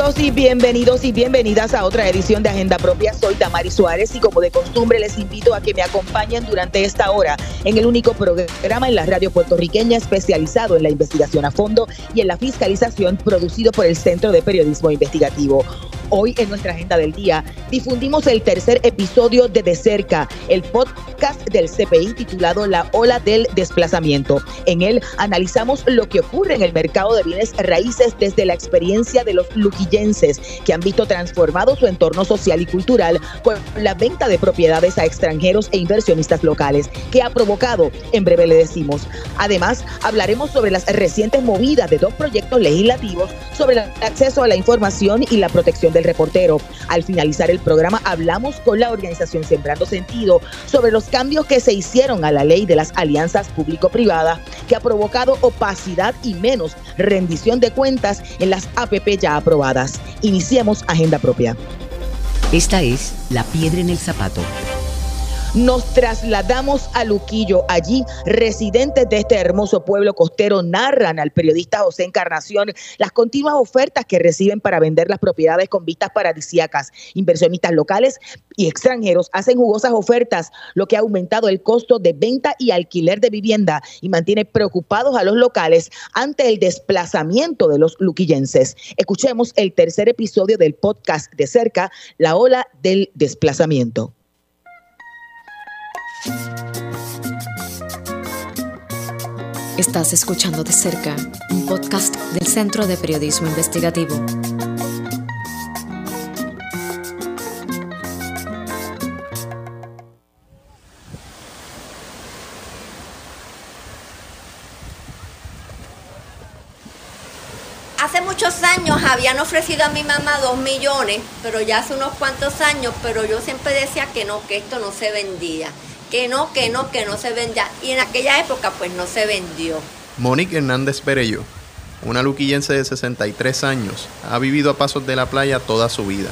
Saludos y bienvenidos y bienvenidas a otra edición de Agenda Propia. Soy Tamari Suárez y como de costumbre les invito a que me acompañen durante esta hora en el único programa en la radio puertorriqueña especializado en la investigación a fondo y en la fiscalización producido por el Centro de Periodismo Investigativo. Hoy en nuestra agenda del día difundimos el tercer episodio de De Cerca, el podcast del CPI titulado La Ola del Desplazamiento. En él analizamos lo que ocurre en el mercado de bienes raíces desde la experiencia de los luquillenses que han visto transformado su entorno social y cultural con la venta de propiedades a extranjeros e inversionistas locales, que ha provocado, en breve le decimos. Además, hablaremos sobre las recientes movidas de dos proyectos legislativos sobre el acceso a la información y la protección de reportero. Al finalizar el programa hablamos con la organización Sembrando Sentido sobre los cambios que se hicieron a la ley de las alianzas público-privadas que ha provocado opacidad y menos rendición de cuentas en las APP ya aprobadas. Iniciemos agenda propia. Esta es La Piedra en el Zapato nos trasladamos a Luquillo. Allí, residentes de este hermoso pueblo costero narran al periodista José Encarnación las continuas ofertas que reciben para vender las propiedades con vistas paradisíacas. Inversionistas locales y extranjeros hacen jugosas ofertas, lo que ha aumentado el costo de venta y alquiler de vivienda y mantiene preocupados a los locales ante el desplazamiento de los luquillenses. Escuchemos el tercer episodio del podcast de cerca, La ola del desplazamiento. Estás escuchando de cerca un podcast del Centro de Periodismo Investigativo. Hace muchos años habían ofrecido a mi mamá dos millones, pero ya hace unos cuantos años, pero yo siempre decía que no, que esto no se vendía que no, que no, que no se vendía. Y en aquella época pues no se vendió. Monique Hernández Perello, una luquillense de 63 años, ha vivido a pasos de la playa toda su vida.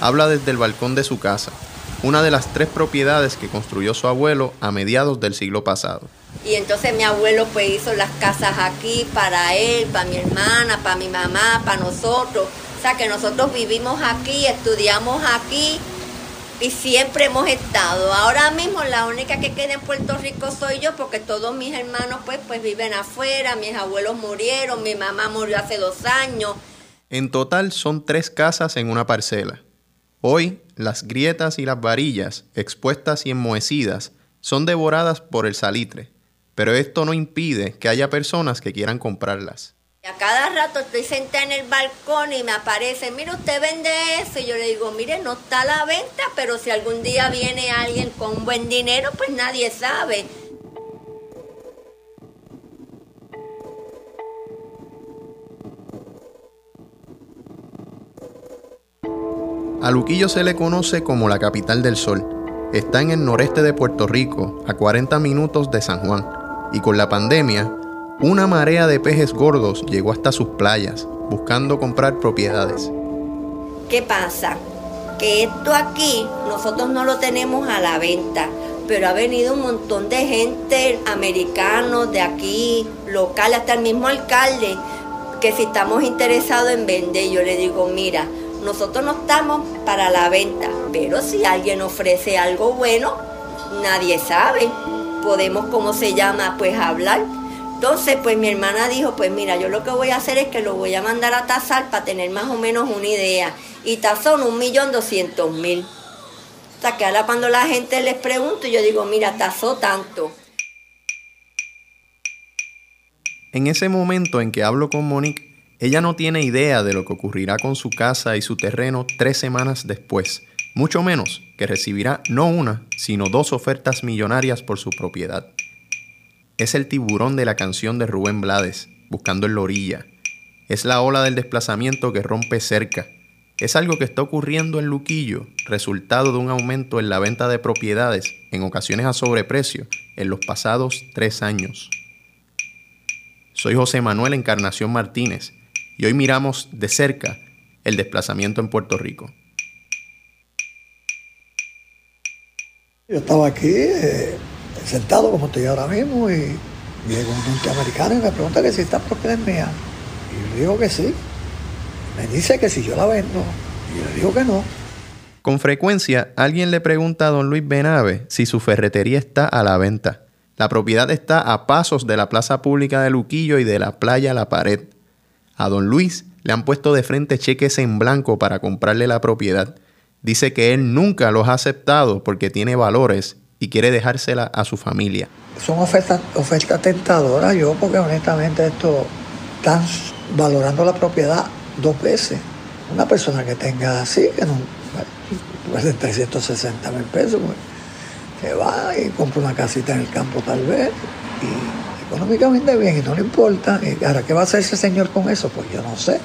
Habla desde el balcón de su casa, una de las tres propiedades que construyó su abuelo a mediados del siglo pasado. Y entonces mi abuelo pues hizo las casas aquí para él, para mi hermana, para mi mamá, para nosotros. O sea que nosotros vivimos aquí, estudiamos aquí y siempre hemos estado. Ahora mismo la única que queda en Puerto Rico soy yo porque todos mis hermanos pues, pues viven afuera, mis abuelos murieron, mi mamá murió hace dos años. En total son tres casas en una parcela. Hoy las grietas y las varillas, expuestas y enmohecidas, son devoradas por el salitre, pero esto no impide que haya personas que quieran comprarlas. A cada rato estoy sentada en el balcón y me aparece, mire, usted vende eso. Y yo le digo, mire, no está a la venta, pero si algún día viene alguien con buen dinero, pues nadie sabe. A Luquillo se le conoce como la capital del sol. Está en el noreste de Puerto Rico, a 40 minutos de San Juan. Y con la pandemia, una marea de pejes gordos llegó hasta sus playas, buscando comprar propiedades. ¿Qué pasa? Que esto aquí nosotros no lo tenemos a la venta, pero ha venido un montón de gente, americanos de aquí, local, hasta el mismo alcalde, que si estamos interesados en vender, yo le digo, mira, nosotros no estamos para la venta, pero si alguien ofrece algo bueno, nadie sabe. Podemos, ¿cómo se llama? Pues hablar entonces, pues mi hermana dijo, pues mira, yo lo que voy a hacer es que lo voy a mandar a tasar para tener más o menos una idea. Y tasó un millón doscientos mil. O sea, que ahora cuando la gente les pregunta, yo digo, mira, tasó tanto. En ese momento en que hablo con Monique, ella no tiene idea de lo que ocurrirá con su casa y su terreno tres semanas después, mucho menos que recibirá no una, sino dos ofertas millonarias por su propiedad. Es el tiburón de la canción de Rubén Blades, buscando en la orilla. Es la ola del desplazamiento que rompe cerca. Es algo que está ocurriendo en Luquillo, resultado de un aumento en la venta de propiedades, en ocasiones a sobreprecio, en los pasados tres años. Soy José Manuel Encarnación Martínez y hoy miramos de cerca el desplazamiento en Puerto Rico. Yo estaba aquí eh, sentado como estoy ahora mismo y llega un norteamericano y me pregunta que si esta propiedad es mía. Y yo le digo que sí. Me dice que si yo la vendo. Y yo le digo que no. Con frecuencia, alguien le pregunta a don Luis Benave si su ferretería está a la venta. La propiedad está a pasos de la plaza pública de Luquillo y de la playa La Pared. A don Luis le han puesto de frente cheques en blanco para comprarle la propiedad. Dice que él nunca los ha aceptado porque tiene valores y quiere dejársela a su familia. Son ofertas oferta tentadoras, yo porque honestamente esto están valorando la propiedad dos veces. Una persona que tenga así, que no, pues de 360 mil pesos, pues, se va y compra una casita en el campo tal vez, y económicamente bien, y no le importa. Ahora, ¿qué va a hacer ese señor con eso? Pues yo no sé.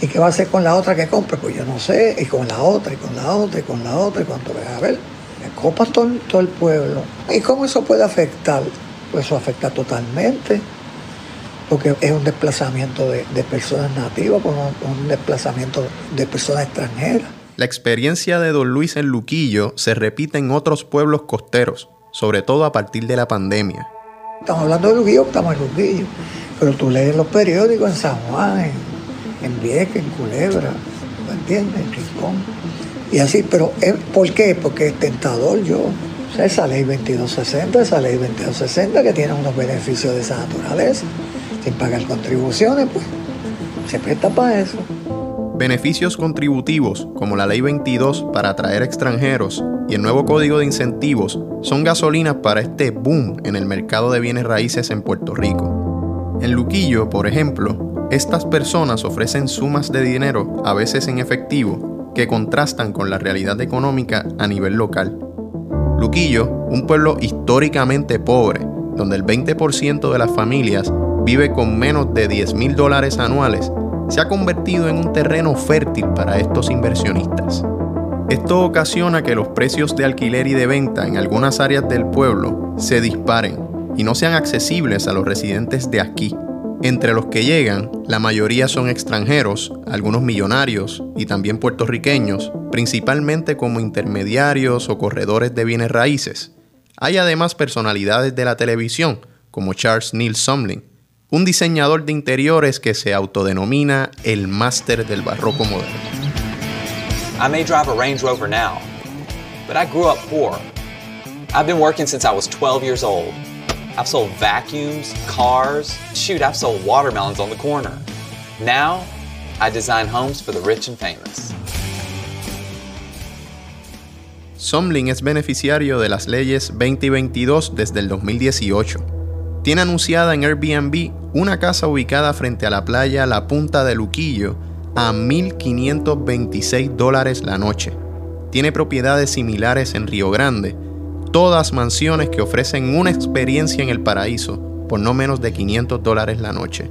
¿Y qué va a hacer con la otra que compre? Pues yo no sé. Y con la otra, y con la otra, y con la otra, y cuando vea a ver, me copa todo, todo el pueblo. ¿Y cómo eso puede afectar? Pues eso afecta totalmente porque es un desplazamiento de, personas nativas, un, un desplazamiento de personas extranjeras. La experiencia de Don Luis en Luquillo se repite en otros pueblos costeros, sobre todo a partir de la pandemia. Estamos hablando de Luquillo, estamos en Luquillo, pero tú lees los periódicos en San Juan, en, en Vieques, en Culebra, ¿me entiendes? En Rincón. Y así, pero ¿por qué? Porque es tentador yo. O sea, esa ley 2260, esa ley 2260 que tiene unos beneficios de esa naturaleza, sin pagar contribuciones, pues se presta para eso. Beneficios contributivos, como la Ley 22 para atraer extranjeros y el nuevo Código de Incentivos, son gasolinas para este boom en el mercado de bienes raíces en Puerto Rico. En Luquillo, por ejemplo, estas personas ofrecen sumas de dinero, a veces en efectivo, que contrastan con la realidad económica a nivel local. Luquillo, un pueblo históricamente pobre, donde el 20% de las familias vive con menos de 10 mil dólares anuales, se ha convertido en un terreno fértil para estos inversionistas. Esto ocasiona que los precios de alquiler y de venta en algunas áreas del pueblo se disparen y no sean accesibles a los residentes de aquí. Entre los que llegan, la mayoría son extranjeros, algunos millonarios y también puertorriqueños, principalmente como intermediarios o corredores de bienes raíces. Hay además personalidades de la televisión, como Charles Neil Sumlin, un diseñador de interiores que se autodenomina el máster del barroco moderno. I may drive a Range Rover now, but I grew up poor. I've been working since I was 12 years old. I've sold vacuums, cars, shoot, I've sold watermelons on the corner. Now, I design homes for the rich and famous. Somlin es beneficiario de las leyes 2022 desde el 2018 tiene anunciada en Airbnb una casa ubicada frente a la playa La Punta de Luquillo a 1.526 dólares la noche. Tiene propiedades similares en Río Grande, todas mansiones que ofrecen una experiencia en el paraíso por no menos de 500 dólares la noche.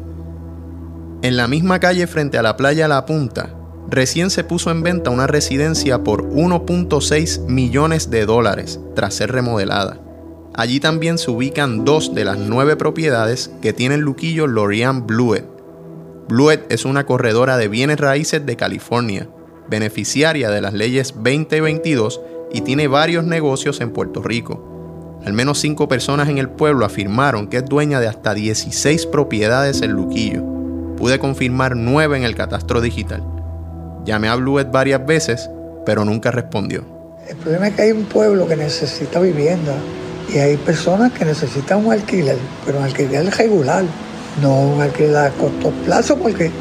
En la misma calle frente a la playa La Punta, recién se puso en venta una residencia por 1.6 millones de dólares tras ser remodelada. Allí también se ubican dos de las nueve propiedades que tiene el Luquillo Lorian Bluet. Bluet es una corredora de bienes raíces de California, beneficiaria de las leyes 2022 y tiene varios negocios en Puerto Rico. Al menos cinco personas en el pueblo afirmaron que es dueña de hasta 16 propiedades en Luquillo. Pude confirmar nueve en el catastro digital. Llamé a Bluet varias veces, pero nunca respondió. El problema es que hay un pueblo que necesita vivienda y hay personas que necesitan un alquiler, pero un alquiler regular, no un alquiler a corto plazo, porque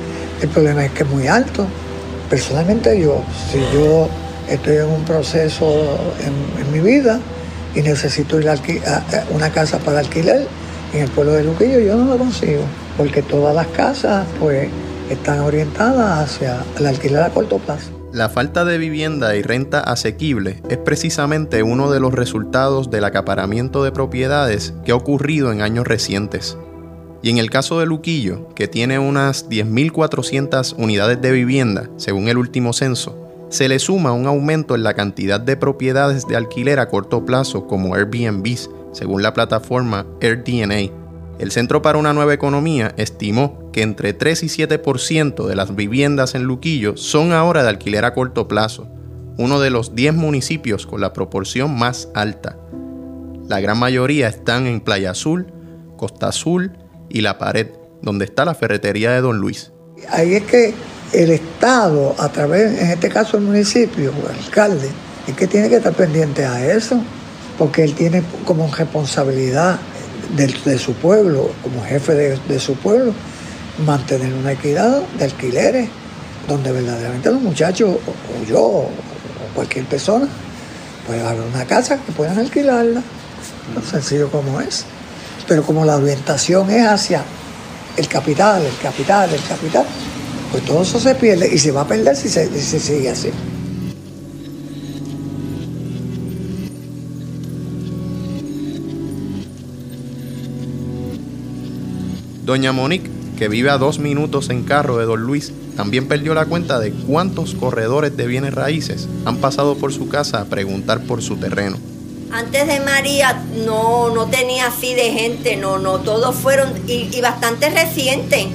el problema es que es muy alto. Personalmente yo, si yo estoy en un proceso en, mi vida y necesito a, una casa para alquiler en el pueblo de Luquillo, yo no lo consigo, porque todas las casas pues están orientadas hacia el alquiler a corto plazo. La falta de vivienda y renta asequible es precisamente uno de los resultados del acaparamiento de propiedades que ha ocurrido en años recientes. Y en el caso de Luquillo, que tiene unas 10.400 unidades de vivienda, según el último censo, se le suma un aumento en la cantidad de propiedades de alquiler a corto plazo como Airbnb, según la plataforma AirDNA. El Centro para una Nueva Economía estimó que entre 3 y 7% de las viviendas en Luquillo son ahora de alquiler a corto plazo, uno de los 10 municipios con la proporción más alta. La gran mayoría están en Playa Azul, Costa Azul y La Pared, donde está la ferretería de Don Luis. Ahí es que el Estado, a través, en este caso el municipio el alcalde, es que tiene que estar pendiente a eso, porque él tiene como responsabilidad de, su pueblo, como jefe de, su pueblo, mantener una equidad de alquileres, donde verdaderamente los muchachos, o, yo, o, cualquier persona, puede haber una casa que puedan alquilarla, tan sencillo como es. Pero como la orientación es hacia el capital, el capital, el capital, pues todo eso se pierde y se va a perder si se, si se sigue así. Doña Monique, que vive a dos minutos en carro de Don Luis, también perdió la cuenta de cuántos corredores de bienes raíces han pasado por su casa a preguntar por su terreno. Antes de María no, no tenía así de gente, no, no, todos fueron y, bastante recientes,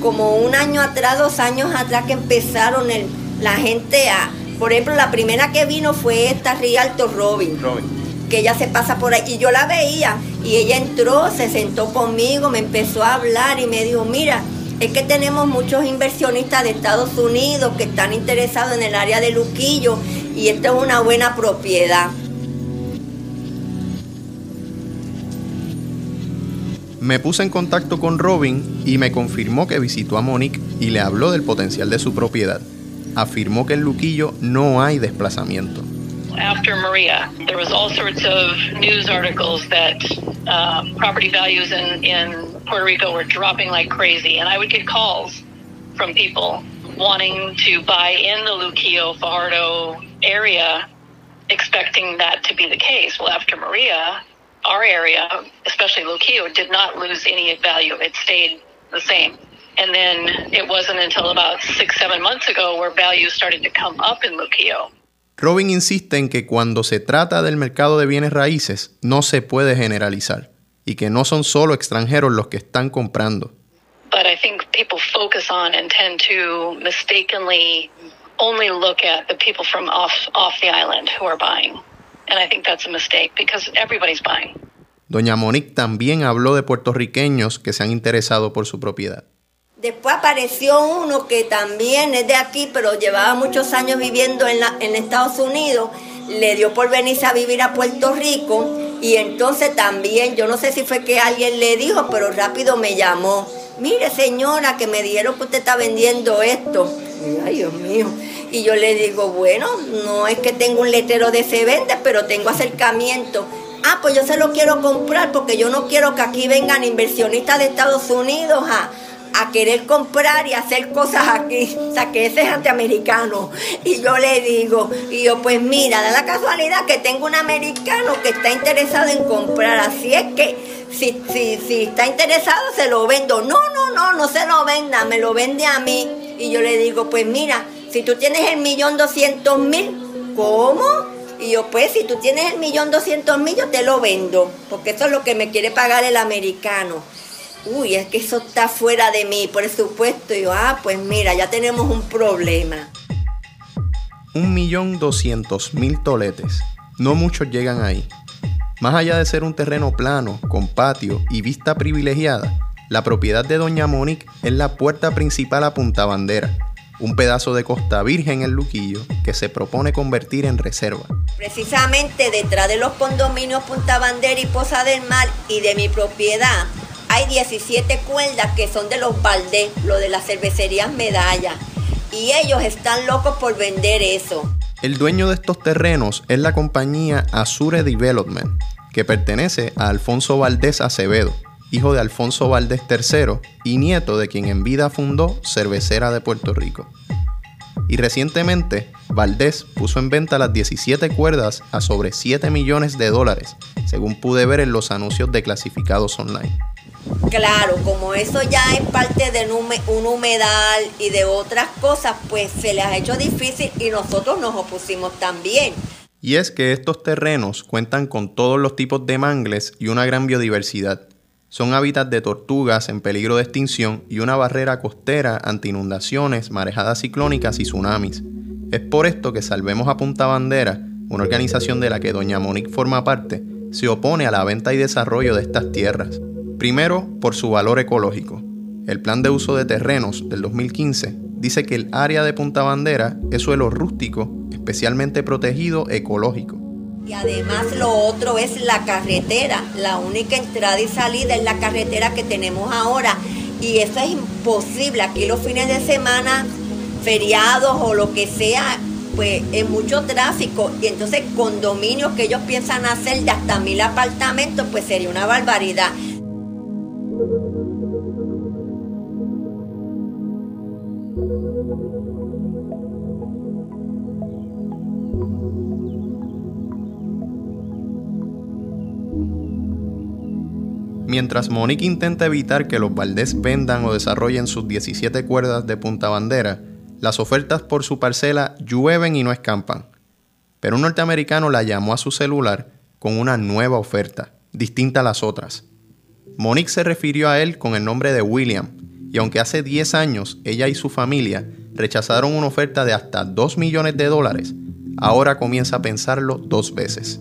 como un año atrás, dos años atrás que empezaron el, la gente a, por ejemplo, la primera que vino fue esta Rialto Robin. Robin que ella se pasa por ahí. Y yo la veía y ella entró, se sentó conmigo, me empezó a hablar y me dijo, mira, es que tenemos muchos inversionistas de Estados Unidos que están interesados en el área de Luquillo y esto es una buena propiedad. Me puse en contacto con Robin y me confirmó que visitó a Monique y le habló del potencial de su propiedad. Afirmó que en Luquillo no hay desplazamiento. after Maria, there was all sorts of news articles that uh, property values in, in Puerto Rico were dropping like crazy, and I would get calls from people wanting to buy in the Luquillo Fajardo area, expecting that to be the case. Well, after Maria, our area, especially Luquillo, did not lose any value. It stayed the same. And then it wasn't until about six, seven months ago where values started to come up in Luquillo. Robin insiste en que cuando se trata del mercado de bienes raíces no se puede generalizar y que no son solo extranjeros los que están comprando. But I think people focus on and tend to mistakenly only look at the people from off off the island who are buying. And I think that's a mistake because everybody's buying. Doña Monique también habló de puertorriqueños que se han interesado por su propiedad. Después apareció uno que también es de aquí, pero llevaba muchos años viviendo en, la, en Estados Unidos. Le dio por venirse a vivir a Puerto Rico y entonces también, yo no sé si fue que alguien le dijo, pero rápido me llamó. Mire señora, que me dijeron que usted está vendiendo esto. Ay, Dios mío. Y yo le digo, bueno, no es que tengo un letrero de se vende, pero tengo acercamiento. Ah, pues yo se lo quiero comprar porque yo no quiero que aquí vengan inversionistas de Estados Unidos a a querer comprar y hacer cosas aquí. O sea, que ese es antiamericano. Y yo le digo, y yo, pues mira, da la casualidad que tengo un americano que está interesado en comprar. Así es que si, si, si está interesado, se lo vendo. No, no, no, no se lo venda, me lo vende a mí. Y yo le digo, pues mira, si tú tienes el millón doscientos mil, ¿cómo? Y yo, pues, si tú tienes el millón doscientos mil, yo te lo vendo, porque eso es lo que me quiere pagar el americano uy, es que eso está fuera de mi presupuesto. Y yo, ah, pues mira, ya tenemos un problema. Un millón doscientos mil toletes. No muchos llegan ahí. Más allá de ser un terreno plano, con patio y vista privilegiada, la propiedad de Doña Monique es la puerta principal a Punta Bandera, un pedazo de costa virgen en Luquillo que se propone convertir en reserva. Precisamente detrás de los condominios Punta Bandera y Poza del Mar y de mi propiedad hay 17 cuerdas que son de los Valdés, lo de las cervecerías Medalla. Y ellos están locos por vender eso. El dueño de estos terrenos es la compañía Azure Development, que pertenece a Alfonso Valdés Acevedo, hijo de Alfonso Valdés III y nieto de quien en vida fundó Cervecera de Puerto Rico. Y recientemente, Valdés puso en venta las 17 cuerdas a sobre 7 millones de dólares, según pude ver en los anuncios de clasificados online. Claro, como eso ya es parte de un humedal y de otras cosas, pues se les ha hecho difícil y nosotros nos opusimos también. Y es que estos terrenos cuentan con todos los tipos de mangles y una gran biodiversidad. Son hábitats de tortugas en peligro de extinción y una barrera costera ante inundaciones, marejadas ciclónicas y tsunamis. Es por esto que Salvemos a Punta Bandera, una organización de la que doña Monique forma parte, se opone a la venta y desarrollo de estas tierras. Primero, por su valor ecológico. El plan de uso de terrenos del 2015 dice que el área de Punta Bandera es suelo rústico, especialmente protegido ecológico. Y además lo otro es la carretera, la única entrada y salida es la carretera que tenemos ahora. Y eso es imposible. Aquí los fines de semana, feriados o lo que sea, pues es mucho tráfico. Y entonces condominios que ellos piensan hacer de hasta mil apartamentos, pues sería una barbaridad. Mientras Monique intenta evitar que los Valdés vendan o desarrollen sus 17 cuerdas de punta bandera, las ofertas por su parcela llueven y no escampan. Pero un norteamericano la llamó a su celular con una nueva oferta, distinta a las otras. Monique se refirió a él con el nombre de William, y aunque hace 10 años ella y su familia rechazaron una oferta de hasta 2 millones de dólares, ahora comienza a pensarlo dos veces.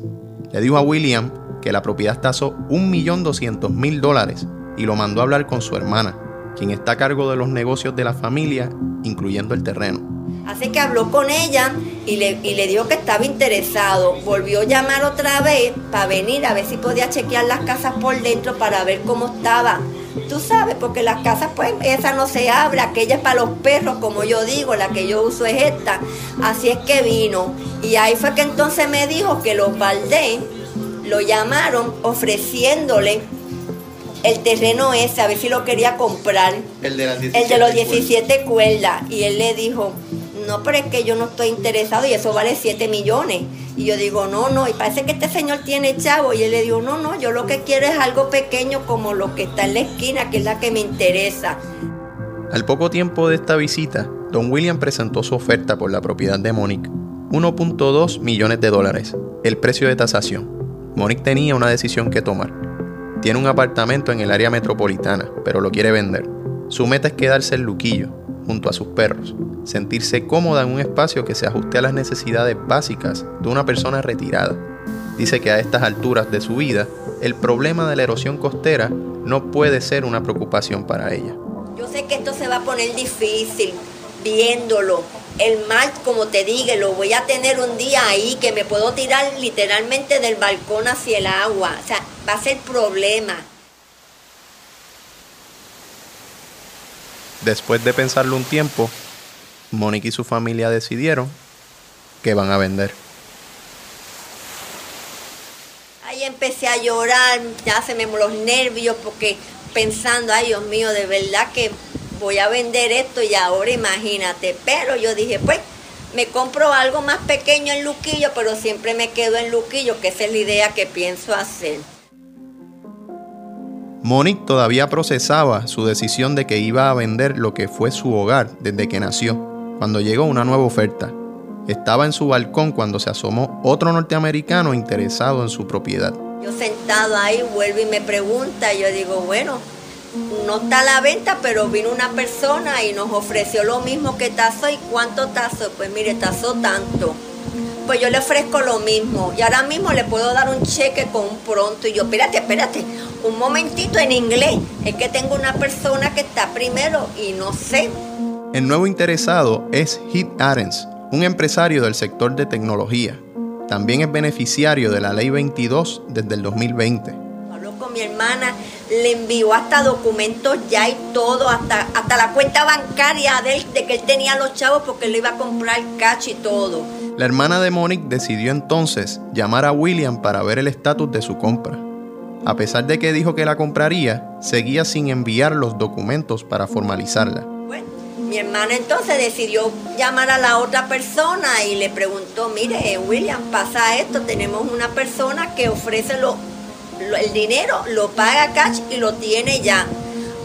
Le dijo a William que la propiedad tasó 1.200.000 dólares y lo mandó a hablar con su hermana, quien está a cargo de los negocios de la familia, incluyendo el terreno. Así que habló con ella y le, y le dijo que estaba interesado. Volvió a llamar otra vez para venir a ver si podía chequear las casas por dentro para ver cómo estaba. Tú sabes, porque las casas, pues, esa no se abre, aquella es para los perros, como yo digo, la que yo uso es esta. Así es que vino. Y ahí fue que entonces me dijo que los Valdés lo llamaron ofreciéndole el terreno ese, a ver si lo quería comprar. El de, el de los 17 cuerdas. Y él le dijo, no, pero es que yo no estoy interesado y eso vale 7 millones. Y yo digo, no, no, y parece que este señor tiene chavo. Y él le dijo, no, no, yo lo que quiero es algo pequeño como lo que está en la esquina, que es la que me interesa. Al poco tiempo de esta visita, don William presentó su oferta por la propiedad de Monique, 1.2 millones de dólares, el precio de tasación. Monique tenía una decisión que tomar. Tiene un apartamento en el área metropolitana, pero lo quiere vender. Su meta es quedarse en Luquillo, junto a sus perros, sentirse cómoda en un espacio que se ajuste a las necesidades básicas de una persona retirada. Dice que a estas alturas de su vida, el problema de la erosión costera no puede ser una preocupación para ella. Yo sé que esto se va a poner difícil viéndolo, el mar, como te dije, lo voy a tener un día ahí que me puedo tirar literalmente del balcón hacia el agua. O sea, va a ser problema. Después de pensarlo un tiempo, Mónica y su familia decidieron que van a vender. Ahí empecé a llorar, ya se me los nervios porque pensando, ay Dios mío, de verdad que voy a vender esto y ahora imagínate. Pero yo dije, pues me compro algo más pequeño en Luquillo, pero siempre me quedo en Luquillo, que esa es la idea que pienso hacer. Monique todavía procesaba su decisión de que iba a vender lo que fue su hogar desde que nació, cuando llegó una nueva oferta. Estaba en su balcón cuando se asomó otro norteamericano interesado en su propiedad. Yo sentado ahí vuelvo y me pregunta, yo digo, bueno, no está a la venta, pero vino una persona y nos ofreció lo mismo que tazo. ¿Y cuánto tazo? Pues mire, tazo tanto. Pues yo le ofrezco lo mismo. Y ahora mismo le puedo dar un cheque con un pronto. Y yo, espérate, espérate, un momentito en inglés. Es que tengo una persona que está primero y no sé. El nuevo interesado es Heath Arens, un empresario del sector de tecnología. También es beneficiario de la Ley 22 desde el 2020 mi hermana, le envió hasta documentos ya y todo, hasta, hasta la cuenta bancaria de, él, de que él tenía los chavos porque él iba a comprar cash y todo. La hermana de Monique decidió entonces llamar a William para ver el estatus de su compra. A pesar de que dijo que la compraría, seguía sin enviar los documentos para formalizarla. Bueno, mi hermana entonces decidió llamar a la otra persona y le preguntó, mire, William, pasa esto, tenemos una persona que ofrece los el dinero lo paga cash y lo tiene ya.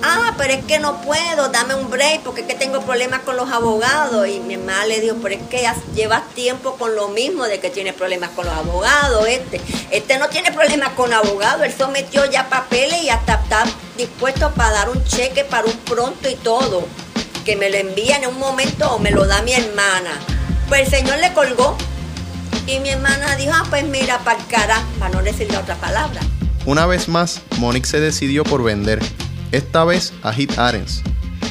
Ah, pero es que no puedo, dame un break porque es que tengo problemas con los abogados. Y mi hermana le dijo, pero es que llevas tiempo con lo mismo de que tienes problemas con los abogados. Este, este no tiene problemas con abogados, él sometió ya papeles y hasta está dispuesto para dar un cheque para un pronto y todo. Que me lo envía en un momento o me lo da mi hermana. Pues el señor le colgó y mi hermana dijo, ah, pues mira, para cara, para no decirle otra palabra. Una vez más, Monique se decidió por vender esta vez a Hit Arens.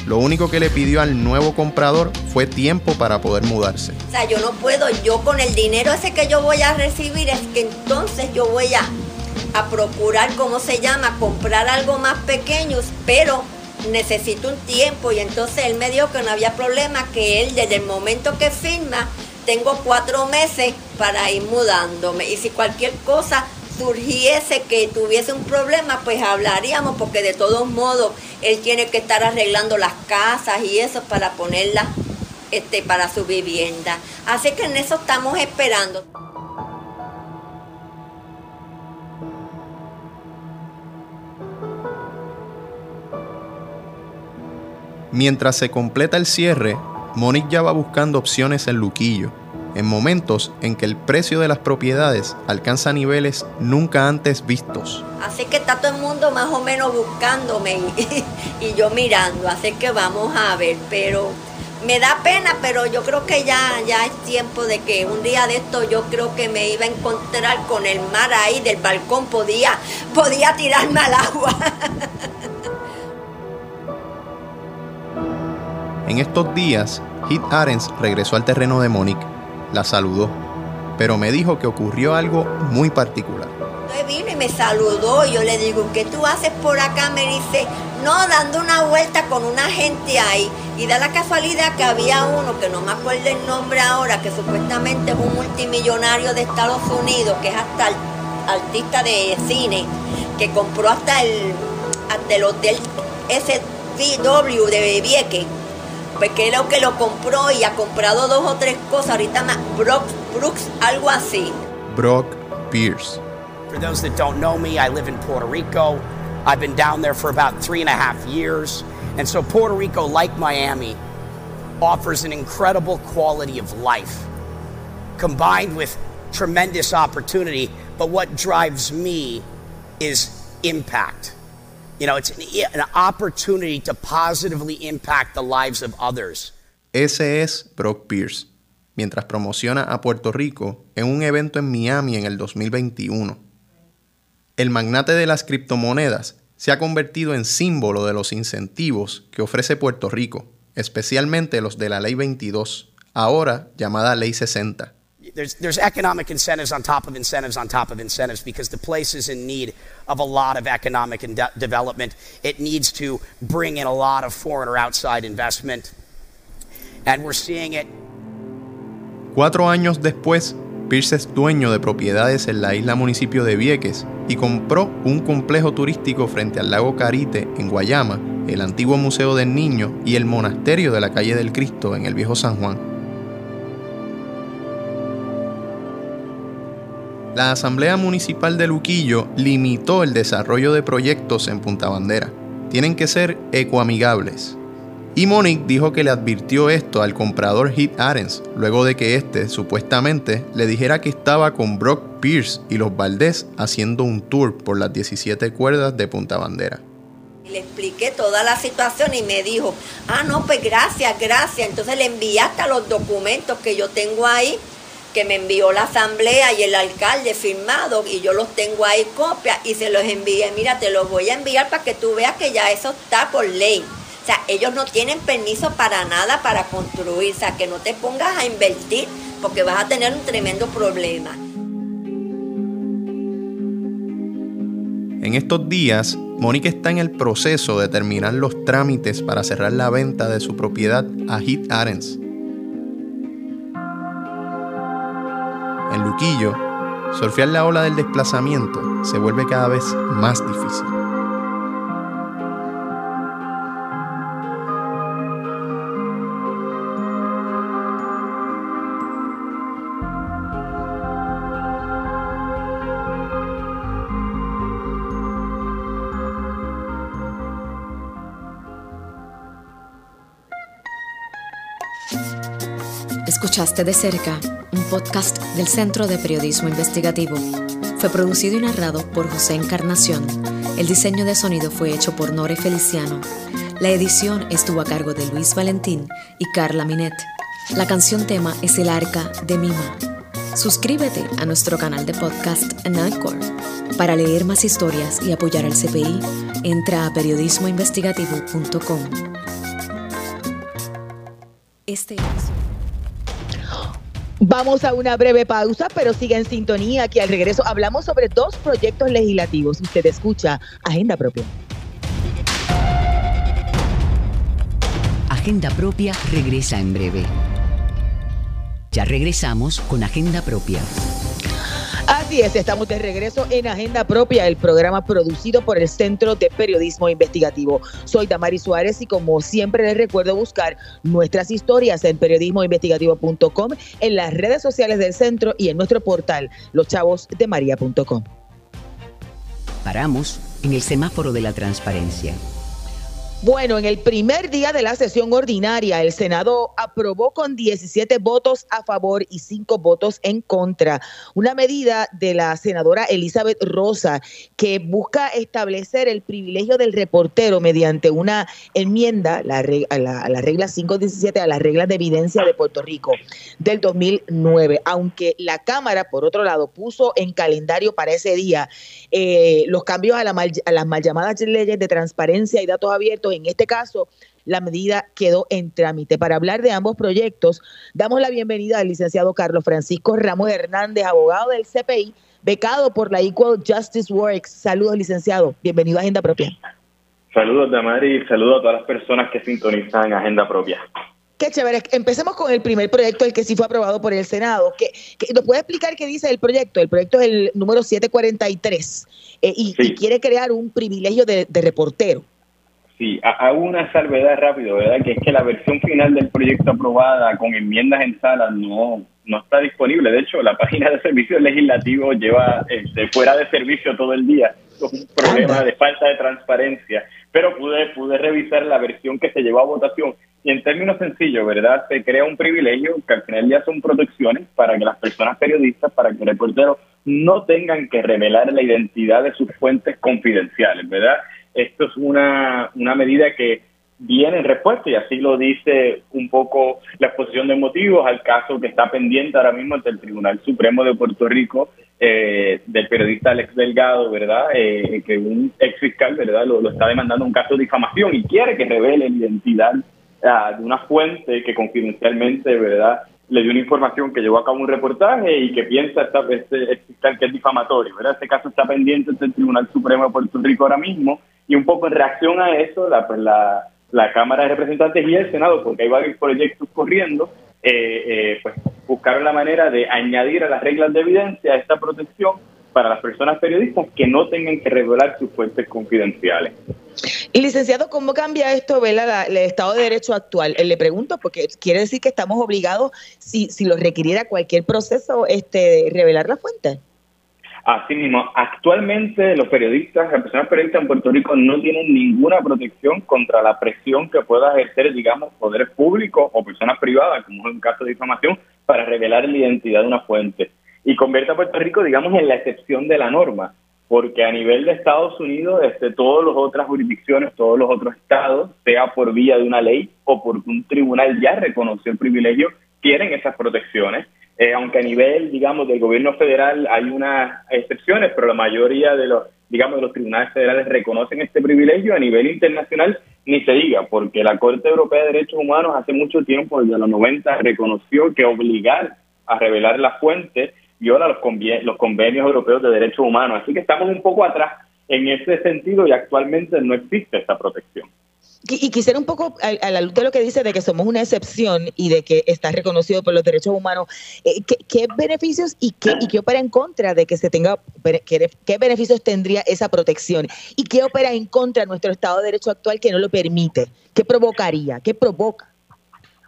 Lo único que le pidió al nuevo comprador fue tiempo para poder mudarse. O sea, yo no puedo, yo con el dinero ese que yo voy a recibir es que entonces yo voy a, a procurar, ¿cómo se llama? Comprar algo más pequeño, pero necesito un tiempo y entonces él me dijo que no había problema, que él desde el momento que firma, tengo cuatro meses para ir mudándome y si cualquier cosa surgiese que tuviese un problema, pues hablaríamos, porque de todos modos él tiene que estar arreglando las casas y eso para ponerlas este, para su vivienda. Así que en eso estamos esperando. Mientras se completa el cierre, Monique ya va buscando opciones en Luquillo en momentos en que el precio de las propiedades alcanza niveles nunca antes vistos. Así que está todo el mundo más o menos buscándome y, yo mirando, así que vamos a ver, pero me da pena, pero yo creo que ya, ya es tiempo de que un día de esto yo creo que me iba a encontrar con el mar ahí del balcón, podía, podía tirarme al agua. En estos días, Hit Arens regresó al terreno de Monique la saludó, pero me dijo que ocurrió algo muy particular. vino y me saludó, yo le digo, ¿qué tú haces por acá? Me dice, no, dando una vuelta con una gente ahí. Y da la casualidad que había uno, que no me acuerdo el nombre ahora, que supuestamente es un multimillonario de Estados Unidos, que es hasta el artista de cine, que compró hasta el, hasta el hotel SVW de Vieques pues que lo que lo compró y ha comprado dos o tres cosas. Ahorita más Brock Brooks, algo así. Brock Pierce. For those that don't know me, I live in Puerto Rico. I've been down there for about three and a half years. And so Puerto Rico, like Miami, offers an incredible quality of life combined with tremendous opportunity. But what drives me is impact. You know, it's an, opportunity to positively impact the lives of others. Ese es Brock Pierce, mientras promociona a Puerto Rico en un evento en Miami en el 2021. El magnate de las criptomonedas se ha convertido en símbolo de los incentivos que ofrece Puerto Rico, especialmente los de la Ley 22, ahora llamada Ley 60 there's, there's economic incentives on top of incentives on top of incentives because the place is in need of a lot of economic de- development. It needs to bring in a lot of foreign or outside investment. And we're seeing it. Cuatro años después, Pierce es dueño de propiedades en la isla municipio de Vieques y compró un complejo turístico frente al lago Carite en Guayama, el antiguo Museo del Niño y el monasterio de la calle del Cristo en el viejo San Juan. La Asamblea Municipal de Luquillo limitó el desarrollo de proyectos en Punta Bandera. Tienen que ser ecoamigables. Y Monique dijo que le advirtió esto al comprador Heath Arens, luego de que éste supuestamente le dijera que estaba con Brock Pierce y los Valdés haciendo un tour por las 17 cuerdas de Punta Bandera. Le expliqué toda la situación y me dijo, ah, no, pues gracias, gracias. Entonces le envié hasta los documentos que yo tengo ahí que me envió la asamblea y el alcalde firmado y yo los tengo ahí copia y se los envié. Mira, te los voy a enviar para que tú veas que ya eso está por ley. O sea, ellos no tienen permiso para nada para construir. O sea, que no te pongas a invertir porque vas a tener un tremendo problema. En estos días, Mónica está en el proceso de terminar los trámites para cerrar la venta de su propiedad a Heath Arens Surfear la ola del desplazamiento se vuelve cada vez más difícil. Escuchaste de cerca un podcast del Centro de Periodismo Investigativo. Fue producido y narrado por José Encarnación. El diseño de sonido fue hecho por Nore Feliciano. La edición estuvo a cargo de Luis Valentín y Carla Minet. La canción tema es El Arca de Mima. Suscríbete a nuestro canal de podcast en Anchor. Para leer más historias y apoyar al CPI, entra a periodismoinvestigativo.com. Este es... Vamos a una breve pausa, pero sigue en sintonía. Aquí al regreso hablamos sobre dos proyectos legislativos. Usted escucha Agenda Propia. Agenda Propia regresa en breve. Ya regresamos con Agenda Propia. Así es, estamos de regreso en Agenda Propia, el programa producido por el Centro de Periodismo Investigativo. Soy Damari Suárez y como siempre les recuerdo buscar nuestras historias en periodismoinvestigativo.com, en las redes sociales del centro y en nuestro portal loschavosdemaria.com. Paramos en el semáforo de la transparencia. Bueno, en el primer día de la sesión ordinaria, el Senado aprobó con 17 votos a favor y 5 votos en contra una medida de la senadora Elizabeth Rosa que busca establecer el privilegio del reportero mediante una enmienda a la, regla 517 a las reglas de evidencia de Puerto Rico del 2009. Aunque la Cámara, por otro lado, puso en calendario para ese día eh, los cambios a, a las mal llamadas leyes de transparencia y datos abiertos en este caso, la medida quedó en trámite. Para hablar de ambos proyectos, damos la bienvenida al licenciado Carlos Francisco Ramos Hernández, abogado del CPI, becado por la Equal Justice Works. Saludos, licenciado. Bienvenido a Agenda Propia. Saludos, Damari, y saludos a todas las personas que sintonizan Agenda Propia. Qué chévere. Empecemos con el primer proyecto, el que sí fue aprobado por el Senado. ¿Qué, nos puede explicar qué dice el proyecto? El proyecto es el número 743 eh, y, y, quiere crear un privilegio de reportero. Sí, hago una salvedad rápido, ¿verdad? Que es que la versión final del proyecto aprobada con enmiendas en sala no, no está disponible. De hecho, la página de servicios legislativos lleva este, fuera de servicio todo el día, con un problema de falta de transparencia. Pero pude, pude revisar la versión que se llevó a votación y en términos sencillos, ¿verdad? Se crea un privilegio que al final ya son protecciones para que las personas periodistas, para que los reporteros no tengan que revelar la identidad de sus fuentes confidenciales, ¿verdad? Esto es una, una medida que viene en respuesta y así lo dice un poco la exposición de motivos al caso que está pendiente ahora mismo ante el Tribunal Supremo de Puerto Rico eh, del periodista Alex Delgado, ¿verdad? Eh, que un ex fiscal, ¿verdad? Lo, está demandando un caso de difamación y quiere que revele la identidad ah, de una fuente que confidencialmente, ¿verdad? le dio una información que llevó a cabo un reportaje y que piensa esta, este fiscal que es difamatorio, ¿verdad? Este caso está pendiente ante el Tribunal Supremo de Puerto Rico ahora mismo y un poco en reacción a eso, la, la, la Cámara de Representantes y el Senado, porque hay varios proyectos corriendo, eh, eh, pues buscaron la manera de añadir a las reglas de evidencia esta protección para las personas periodistas que no tengan que revelar sus fuentes confidenciales. Y licenciado, ¿cómo cambia esto el Estado de Derecho actual? Eh, le pregunto porque quiere decir que estamos obligados, si, si lo requiriera cualquier proceso, este, revelar la fuente. Así mismo, actualmente los periodistas, las personas periodistas en Puerto Rico no tienen ninguna protección contra la presión que pueda ejercer, digamos, poderes públicos o personas privadas, como es un caso de difamación, para revelar la identidad de una fuente. Y convierte a Puerto Rico, digamos, en la excepción de la norma, porque a nivel de Estados Unidos, este, todas las otras jurisdicciones, todos los otros estados, sea por vía de una ley o porque un tribunal ya reconoció el privilegio, tienen esas protecciones eh, aunque a nivel, digamos, del gobierno federal hay unas excepciones, pero la mayoría de los, digamos, de los tribunales federales reconocen este privilegio, a nivel internacional ni se diga, porque la Corte Europea de Derechos Humanos hace mucho tiempo, desde los 90, reconoció que obligar a revelar la fuente viola los, los convenios europeos de derechos humanos. Así que estamos un poco atrás en ese sentido y actualmente no existe esta protección. Y, quisiera un poco, a, la luz de lo que dice de que somos una excepción y de que está reconocido por los derechos humanos, eh, ¿qué, beneficios y qué, y qué opera en contra de que se tenga, qué, beneficios tendría esa protección? ¿Y qué opera en contra de nuestro Estado de Derecho actual que no lo permite? ¿Qué provocaría? ¿Qué provoca?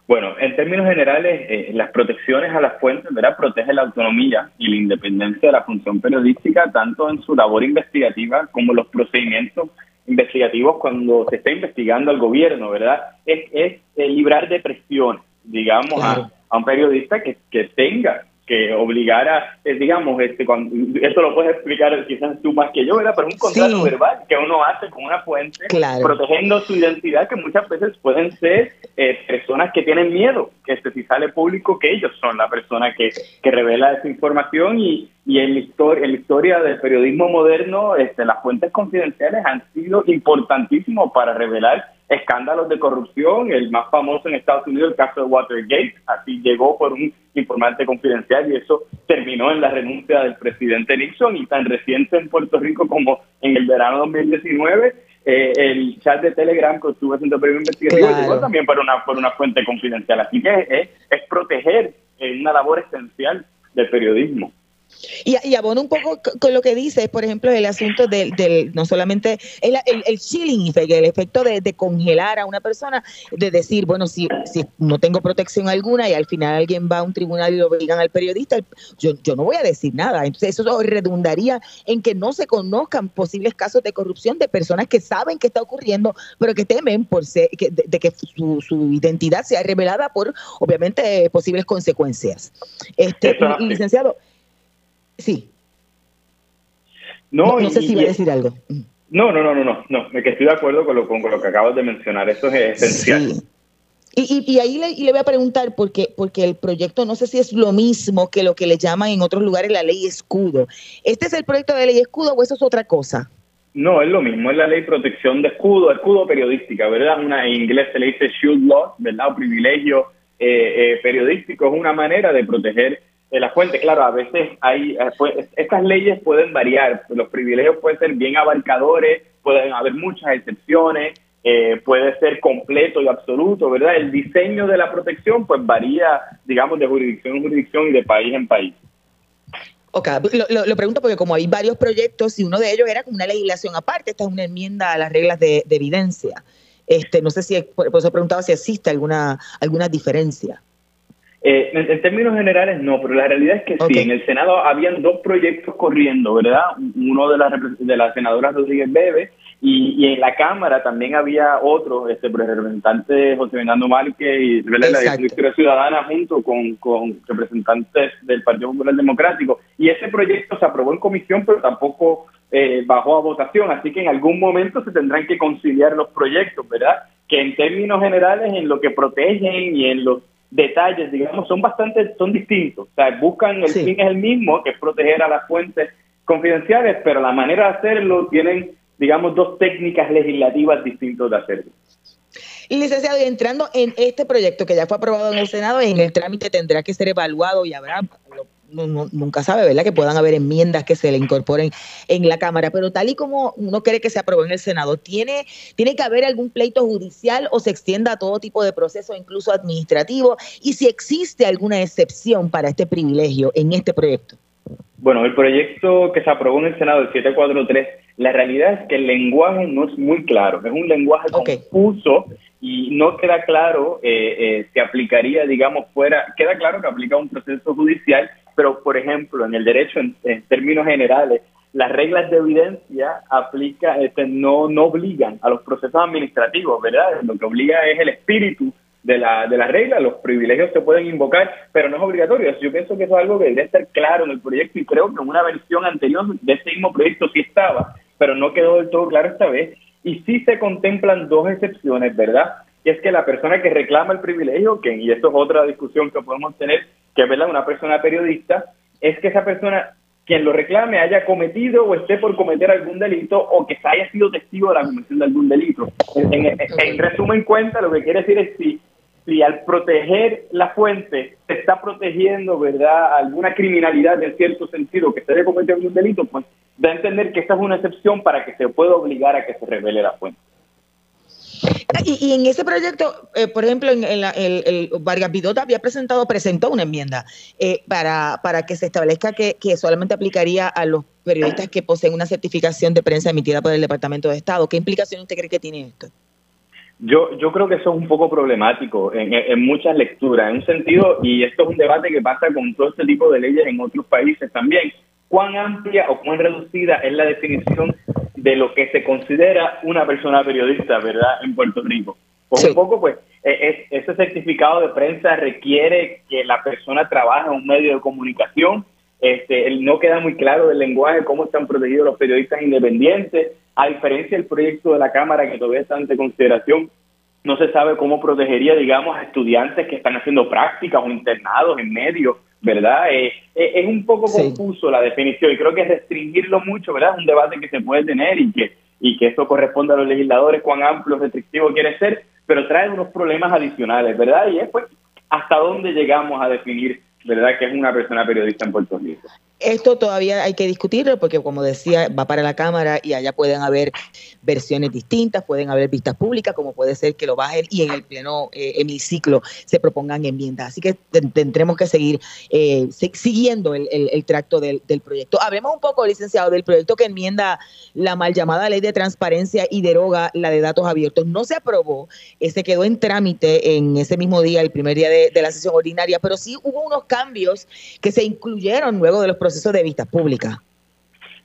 Bueno, en términos generales, eh, las protecciones a las fuentes, ¿verdad? Protege la autonomía y la independencia de la función periodística, tanto en su labor investigativa como los procedimientos investigativos cuando se está investigando al gobierno, ¿verdad? Es, es librar de presiones, digamos, a, a un periodista que, que tenga que obligara, eh, digamos, este, cuando, esto lo puedes explicar quizás tú más que yo, ¿verdad? Pero un contrato verbal que uno hace con una fuente, protegiendo su identidad, que muchas veces pueden ser eh, personas que tienen miedo, que este, si sale público que ellos son la persona que, que revela esa información y, y en la historia, en la historia del periodismo moderno, este, las fuentes confidenciales han sido importantísimos para revelar escándalos de corrupción, el más famoso en Estados Unidos, el caso de Watergate, así llegó por un informante confidencial y eso terminó en la renuncia del presidente Nixon. Y tan reciente en Puerto Rico como en el verano 2019, eh, el chat de Telegram que estuvo haciendo previo investigativo llegó también por una, por una fuente confidencial, así que es, es proteger una labor esencial del periodismo. Y, y abono un poco con lo que dices, por ejemplo, el asunto del, del no solamente el, el, chilling effect, el efecto de, congelar a una persona, de decir, bueno, si, si no tengo protección alguna y al final alguien va a un tribunal y lo obligan al periodista, yo, yo no voy a decir nada. Entonces eso redundaría en que no se conozcan posibles casos de corrupción de personas que saben que está ocurriendo, pero que temen por ser, que, de, que su, su, identidad sea revelada por, obviamente, posibles consecuencias. Este, licenciado. Sí. No, no, sé si iba a decir algo. No, no, no, no, no, no, que estoy de acuerdo con lo, con lo que acabas de mencionar, eso es esencial. Y, y, ahí le, y le voy a preguntar, porque, porque el proyecto no sé si es lo mismo que lo que le llaman en otros lugares la ley escudo. ¿Este es el proyecto de ley escudo o eso es otra cosa? No, es lo mismo, es la ley protección de escudo, escudo periodística, ¿verdad? Una, en inglés se le dice shield law, ¿verdad? O privilegio eh, eh, periodístico, es una manera de proteger la fuente, claro, a veces hay, eh, pues, estas leyes pueden variar, los privilegios pueden ser bien abarcadores, pueden haber muchas excepciones, eh, puede ser completo y absoluto, ¿verdad? El diseño de la protección pues varía, digamos, de jurisdicción en jurisdicción y de país en país. Ok, lo, pregunto porque como hay varios proyectos y uno de ellos era como una legislación aparte, esta es una enmienda a las reglas de, evidencia. Este, no sé si, por eso preguntaba si existe alguna, alguna diferencia. Eh, en, términos generales no, pero la realidad es que sí, en el Senado habían dos proyectos corriendo, ¿verdad? Uno de la, de la senadora Rodríguez Bebe y, en la Cámara también había otro, este, el representante José Fernando Márquez y la Directora Ciudadana junto con, con representantes del Partido Popular Democrático. Y ese proyecto se aprobó en comisión, pero tampoco eh, bajó a votación, así que en algún momento se tendrán que conciliar los proyectos, ¿verdad? Que en términos generales, en lo que protegen y en los detalles, digamos, son bastante, son distintos. O sea, buscan, el fin es el mismo, que es proteger a las fuentes confidenciales, pero la manera de hacerlo tienen, digamos, dos técnicas legislativas distintas de hacerlo. Y licenciado, y entrando en este proyecto que ya fue aprobado en el Senado, en el trámite tendrá que ser evaluado y habrá nunca sabe, ¿verdad? Que puedan haber enmiendas que se le incorporen en la Cámara, pero tal y como uno cree que se aprobó en el Senado, ¿tiene, ¿tiene que haber algún pleito judicial o se extienda a todo tipo de proceso, incluso administrativo? Y si existe alguna excepción para este privilegio en este proyecto. Bueno, el proyecto que se aprobó en el Senado, el 743, la realidad es que el lenguaje no es muy claro, es un lenguaje confuso y no queda claro eh, eh, si aplicaría, digamos, fuera, queda claro que aplica un proceso judicial, pero por ejemplo, en el derecho en, términos generales, las reglas de evidencia aplica, este, no, no obligan a los procesos administrativos, ¿verdad? Lo que obliga es el espíritu de la, de la regla, los privilegios se pueden invocar, pero no es obligatorio. Yo pienso que eso es algo que debería estar claro en el proyecto y creo que en una versión anterior de este mismo proyecto sí estaba, pero no quedó del todo claro esta vez. Y sí se contemplan dos excepciones, ¿verdad? Y es que la persona que reclama el privilegio, que, y esto es otra discusión que podemos tener, que es ¿verdad? una persona periodista, es que esa persona, quien lo reclame, haya cometido o esté por cometer algún delito o que haya sido testigo de la comisión de algún delito. En, en resumen cuenta, lo que quiere decir es si si al proteger la fuente se está protegiendo, ¿verdad?, alguna criminalidad en cierto sentido que se haya cometido algún delito, pues da a entender que esta es una excepción para que se pueda obligar a que se revele la fuente. Y, en ese proyecto, eh, por ejemplo, en, el, el, Vargas Vidota había presentado, presentó una enmienda eh, para, para que se establezca que, que solamente aplicaría a los periodistas que poseen una certificación de prensa emitida por el Departamento de Estado. ¿Qué implicación usted cree que tiene esto? Yo, yo creo que eso es un poco problemático en, en, muchas lecturas, en un sentido, y esto es un debate que pasa con todo este tipo de leyes en otros países también, cuán amplia o cuán reducida es la definición de lo que se considera una persona periodista, ¿verdad?, en Puerto Rico. Pues un poco, pues, e, ese certificado de prensa requiere que la persona trabaje en un medio de comunicación. Este, no queda muy claro del lenguaje cómo están protegidos los periodistas independientes, a diferencia del proyecto de la Cámara que todavía está ante consideración, no se sabe cómo protegería, digamos, a estudiantes que están haciendo prácticas o internados en medio, ¿verdad? Eh, eh, es un poco confuso la definición y creo que restringirlo mucho, ¿verdad? Es un debate que se puede tener y que, y que eso corresponde a los legisladores, cuán amplio, restrictivo quiere ser, pero trae unos problemas adicionales, ¿verdad? Y es pues hasta dónde llegamos a definir, ¿verdad?, que es una persona periodista en Puerto Rico. Esto todavía hay que discutirlo porque, como decía, va para la Cámara y allá pueden haber versiones distintas, pueden haber vistas públicas, como puede ser que lo bajen y en el pleno eh, hemiciclo se propongan enmiendas. Así que tendremos que seguir eh, siguiendo el, tracto del, proyecto. Hablemos un poco, licenciado, del proyecto que enmienda la mal llamada ley de transparencia y deroga la de datos abiertos. No se aprobó, eh, se quedó en trámite en ese mismo día, el primer día de, de la sesión ordinaria, pero sí hubo unos cambios que se incluyeron luego de los procesos proceso de vista pública.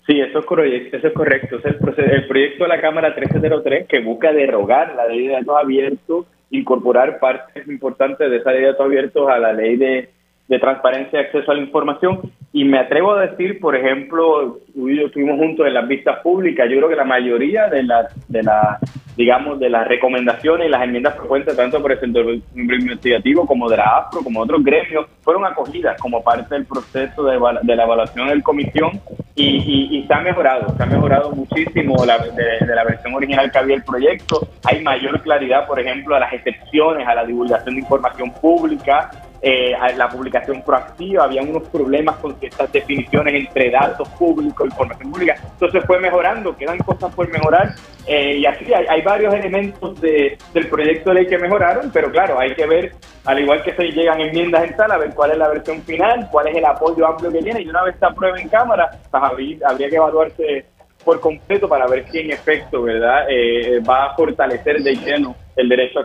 Sí, eso es correcto. Es, correcto. Es el, el proyecto de la Cámara 1303 que busca derogar la ley de datos abiertos, incorporar partes importantes de esa ley de datos abiertos a la ley de, de transparencia y acceso a la información. Y me atrevo a decir, por ejemplo, tú y yo estuvimos juntos en las vistas públicas. Yo creo que la mayoría de las, de las digamos, de las recomendaciones y las enmiendas propuestas tanto por el Centro Investigativo como de la AFRO, como otros gremios, fueron acogidas como parte del proceso de, la evaluación del comisión y, y, se ha mejorado, se ha mejorado muchísimo la, de, la versión original que había el proyecto. Hay mayor claridad, por ejemplo, a las excepciones, a la divulgación de información pública, eh, a la publicación proactiva, había unos problemas con ciertas definiciones entre datos públicos, información pública. Entonces fue mejorando, quedan cosas por mejorar eh, y así hay, varios elementos de, del proyecto de ley que mejoraron, pero claro, hay que ver, al igual que se llegan enmiendas en sala, a ver cuál es la versión final, cuál es el apoyo amplio que tiene y una vez está aprueba en Cámara, pues habría, que evaluarse por completo para ver si en efecto, ¿verdad?, eh, va a fortalecer de lleno el derecho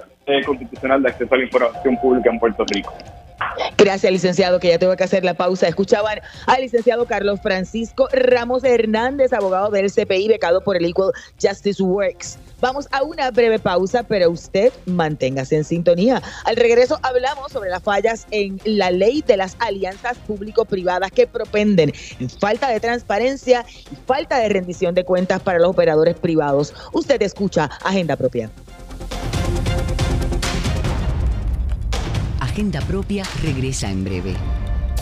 constitucional de acceso a la información pública en Puerto Rico. Gracias, licenciado, que ya tengo que hacer la pausa. Escuchaban al licenciado Carlos Francisco Ramos Hernández, abogado del CPI, becado por el Equal Justice Works. Vamos a una breve pausa, pero usted manténgase en sintonía. Al regreso hablamos sobre las fallas en la ley de las alianzas público-privadas que propenden falta de transparencia y falta de rendición de cuentas para los operadores privados. Usted escucha Agenda Propia. Agenda Propia regresa en breve.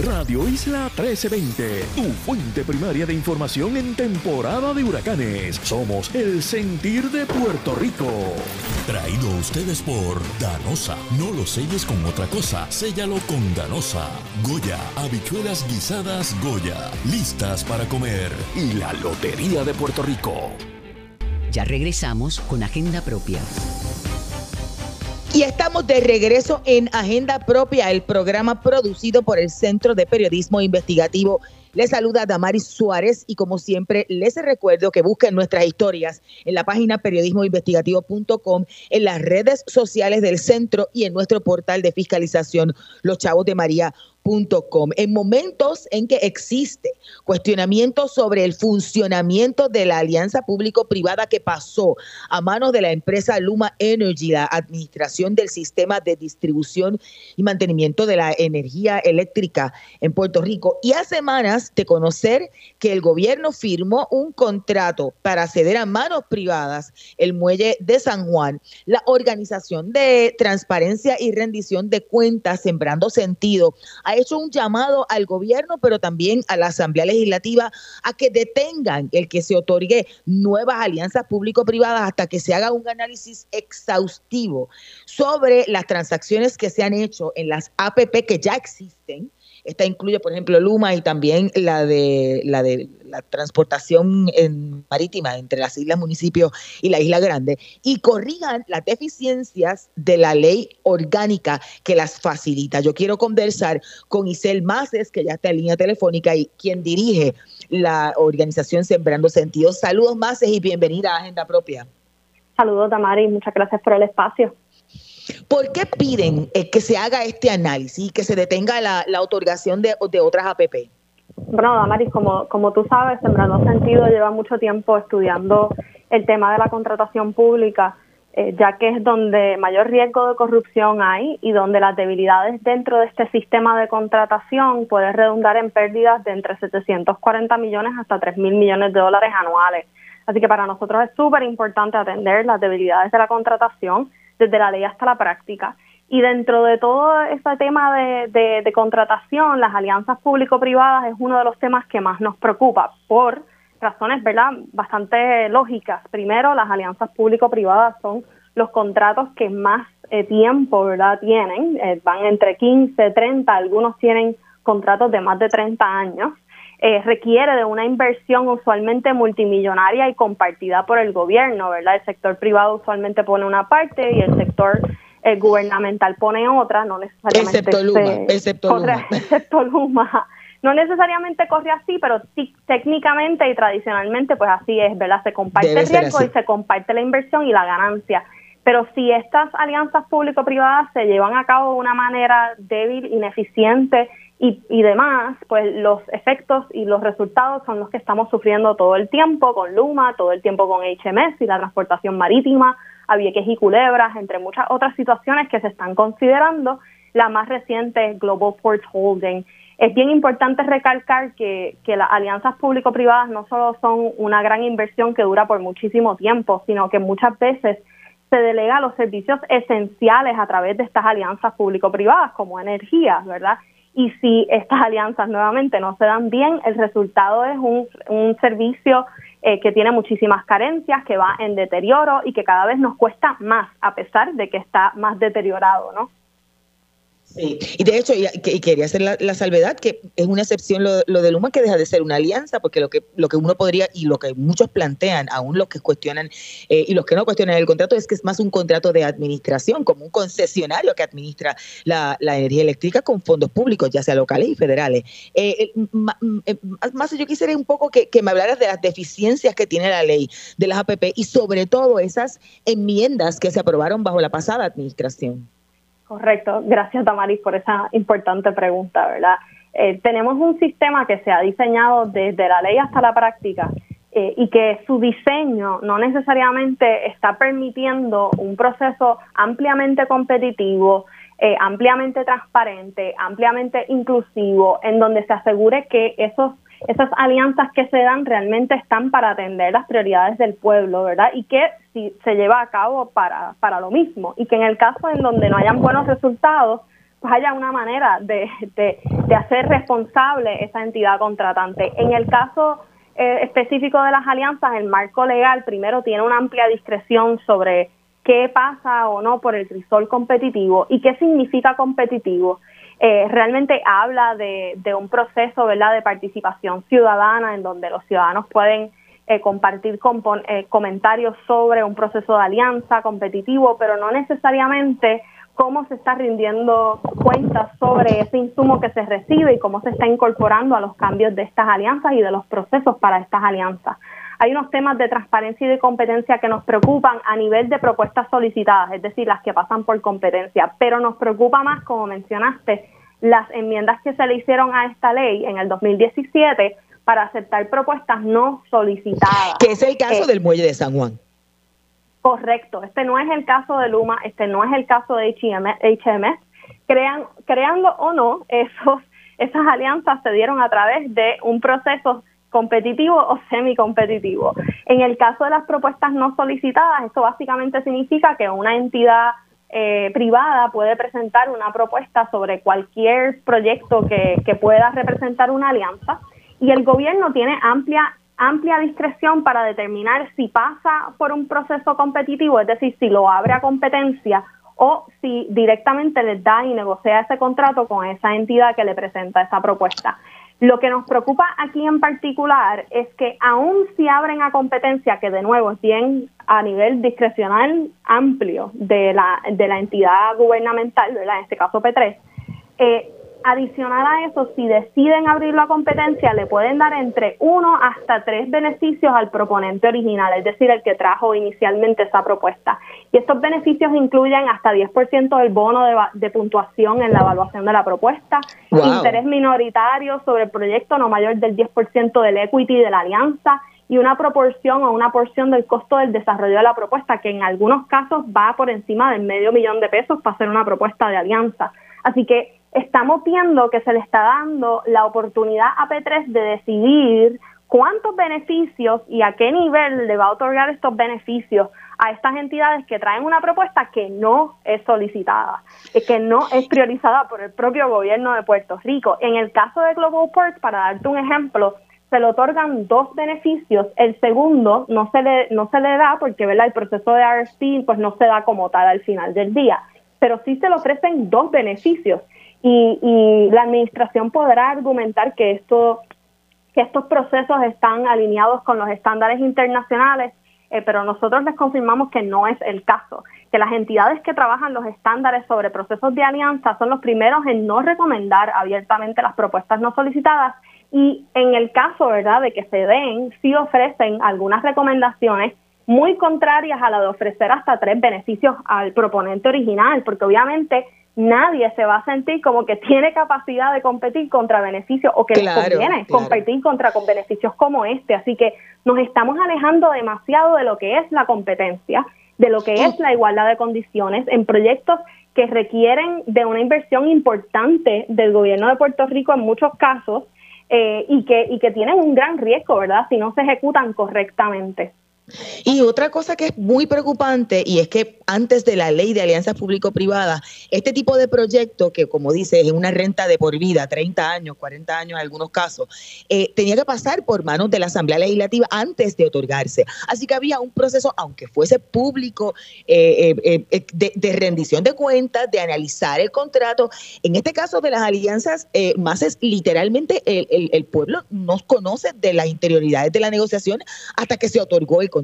Radio Isla 1320, tu fuente primaria de información en temporada de huracanes. Somos el sentir de Puerto Rico. Traído a ustedes por Danosa. No lo selles con otra cosa, séllalo con Danosa. Goya, habichuelas guisadas Goya, listas para comer. Y la Lotería de Puerto Rico. Ya regresamos con Agenda Propia. Y estamos de regreso en Agenda Propia, el programa producido por el Centro de Periodismo Investigativo. Les saluda Damaris Suárez y como siempre les recuerdo que busquen nuestras historias en la página periodismoinvestigativo.com, en las redes sociales del centro y en nuestro portal de fiscalización Los Chavos de María en momentos en que existe cuestionamiento sobre el funcionamiento de la alianza público-privada que pasó a manos de la empresa Luma Energy, la administración del sistema de distribución y mantenimiento de la energía eléctrica en Puerto Rico. Y a semanas de conocer que el gobierno firmó un contrato para ceder a manos privadas el muelle de San Juan, la organización de transparencia y rendición de cuentas, sembrando sentido ha hecho un llamado al gobierno, pero también a la Asamblea Legislativa a que detengan el que se otorgue nuevas alianzas público-privadas hasta que se haga un análisis exhaustivo sobre las transacciones que se han hecho en las APP que ya existen esta incluye, por ejemplo, Luma y también la de la de la transportación marítima entre las islas, municipios y la isla grande, y corrijan las deficiencias de la ley orgánica que las facilita. Yo quiero conversar con Isel Maces, que ya está en línea telefónica y quien dirige la organización Sembrando Sentidos. Saludos, Maces, y bienvenida a Agenda Propia. Saludos, Tamari, muchas gracias por el espacio. ¿Por qué piden eh, que se haga este análisis y que se detenga la, la de, otras APP? Bueno, Damaris, como, como tú sabes, Sembrando Sentido lleva mucho tiempo estudiando el tema de la contratación pública eh, ya que es donde mayor riesgo de corrupción hay y donde las debilidades dentro de este sistema de contratación pueden redundar en pérdidas de entre 740 millones hasta 3 mil millones de dólares anuales. Así que para nosotros es súper importante atender las debilidades de la contratación desde la ley hasta la práctica. Y dentro de todo este tema de, de contratación, las alianzas público-privadas es uno de los temas que más nos preocupa por razones, ¿verdad?, bastante lógicas. Primero, las alianzas público-privadas son los contratos que más eh, tiempo, ¿verdad?, tienen. Eh, van entre 15, 30, algunos tienen contratos de más de 30 años. Eh, requiere de una inversión usualmente multimillonaria y compartida por el gobierno, ¿verdad? El sector privado usualmente pone una parte y el sector gubernamental pone otra, no necesariamente. Excepto Luma, excepto Luma. Excepto Luma no necesariamente corre así, pero técnicamente y tradicionalmente pues así es, ¿verdad? Se comparte el riesgo y se comparte la inversión y la ganancia. Pero si estas alianzas público-privadas se llevan a cabo de una manera débil, ineficiente y, y demás, pues los efectos y los resultados son los que estamos sufriendo todo el tiempo con Luma, todo el tiempo con HMS y la transportación marítima, a Vieques y Culebras, entre muchas otras situaciones que se están considerando. La más reciente es Global Ports Holding, es bien importante recalcar que, que las alianzas público-privadas no solo son una gran inversión que dura por muchísimo tiempo, sino que muchas veces se delega los servicios esenciales a través de estas alianzas público-privadas, como energía, ¿verdad? Y si estas alianzas nuevamente no se dan bien, el resultado es un, un servicio eh, que tiene muchísimas carencias, que va en deterioro y que cada vez nos cuesta más, a pesar de que está más deteriorado, ¿no? Sí, y de hecho, y, quería hacer la, salvedad que es una excepción lo, de Luma que deja de ser una alianza, porque lo que, lo que uno podría y lo que muchos plantean, aún los que cuestionan eh, y los que no cuestionan el contrato, es que es más un contrato de administración, como un concesionario que administra la, energía eléctrica con fondos públicos, ya sea locales y federales. Eh, eh, más yo quisiera un poco que me hablaras de las deficiencias que tiene la ley de las APP y sobre todo esas enmiendas que se aprobaron bajo la pasada administración. Correcto. Gracias, Tamaris, por esa importante pregunta, ¿verdad? Eh, tenemos un sistema que se ha diseñado desde la ley hasta la práctica eh, y que su diseño no necesariamente está permitiendo un proceso ampliamente competitivo, eh, ampliamente transparente, ampliamente inclusivo, en donde se asegure que esos esas alianzas que se dan realmente están para atender las prioridades del pueblo, ¿verdad? Y que si se lleva a cabo para, para lo mismo y que en el caso en donde no hayan buenos resultados, pues haya una manera de, de, hacer responsable esa entidad contratante. En el caso eh, específico de las alianzas, el marco legal primero tiene una amplia discreción sobre qué pasa o no por el crisol competitivo y qué significa competitivo. Eh, realmente habla de, un proceso ¿verdad? de participación ciudadana en donde los ciudadanos pueden eh, compartir eh, comentarios sobre un proceso de alianza competitivo, pero no necesariamente cómo se está rindiendo cuentas sobre ese insumo que se recibe y cómo se está incorporando a los cambios de estas alianzas y de los procesos para estas alianzas. Hay unos temas de transparencia y de competencia que nos preocupan a nivel de propuestas solicitadas, es decir, las que pasan por competencia, pero nos preocupa más, como mencionaste, las enmiendas que se le hicieron a esta ley en el 2017 para aceptar propuestas no solicitadas. Que es el caso eh, del muelle de San Juan. Correcto, este no es el caso de Luma, este no es el caso de HMS. Crean, creando o no, esos, esas alianzas se dieron a través de un proceso competitivo o semi-competitivo. En el caso de las propuestas no solicitadas, esto básicamente significa que una entidad eh, privada puede presentar una propuesta sobre cualquier proyecto que, que pueda representar una alianza y el gobierno tiene amplia amplia discreción para determinar si pasa por un proceso competitivo, es decir, si lo abre a competencia o si directamente les da y negocia ese contrato con esa entidad que le presenta esa propuesta. Lo que nos preocupa aquí en particular es que aún si abren a competencia, que de nuevo es bien a nivel discrecional amplio de la, de la entidad gubernamental, ¿verdad? en este caso P3, eh, Adicional a eso, si deciden abrir la competencia, le pueden dar entre uno hasta tres beneficios al proponente original, es decir, el que trajo inicialmente esa propuesta. Y estos beneficios incluyen hasta 10% del bono de, puntuación en la evaluación de la propuesta, interés minoritario sobre el proyecto no mayor del 10% del equity de la alianza, y una proporción o una porción del costo del desarrollo de la propuesta, que en algunos casos va por encima del medio millón de pesos para hacer una propuesta de alianza. Así que estamos viendo que se le está dando la oportunidad a P3 de decidir cuántos beneficios y a qué nivel le va a otorgar estos beneficios a estas entidades que traen una propuesta que no es solicitada, que no es priorizada por el propio gobierno de Puerto Rico. En el caso de Global Ports, para darte un ejemplo, se le otorgan dos beneficios. El segundo no se le, no se le da porque ¿verdad? el proceso de RSP pues, no se da como tal al final del día, pero sí se le ofrecen dos beneficios. Y, y la administración podrá argumentar que esto que estos procesos están alineados con los estándares internacionales, eh, pero nosotros les confirmamos que no es el caso, que las entidades que trabajan los estándares sobre procesos de alianza son los primeros en no recomendar abiertamente las propuestas no solicitadas y en el caso, ¿verdad?, de que se den, sí ofrecen algunas recomendaciones muy contrarias a la de ofrecer hasta tres beneficios al proponente original, porque obviamente nadie se va a sentir como que tiene capacidad de competir contra beneficios o que les conviene competir contra con beneficios como este. Así que nos estamos alejando demasiado de lo que es la competencia, de lo que es la igualdad de condiciones en proyectos que requieren de una inversión importante del gobierno de Puerto Rico en muchos casos eh, y, que, y que tienen un gran riesgo, ¿verdad?, si no se ejecutan correctamente. Y otra cosa que es muy preocupante y es que antes de la ley de alianzas público-privadas, este tipo de proyecto, que como dice es una renta de por vida, 30 años, 40 años en algunos casos, eh, tenía que pasar por manos de la Asamblea Legislativa antes de otorgarse. Así que había un proceso, aunque fuese público, eh, eh, de, rendición de cuentas, de analizar el contrato. En este caso de las alianzas, más es literalmente el, el pueblo no conoce de las interioridades de la negociación hasta que se otorgó el contrato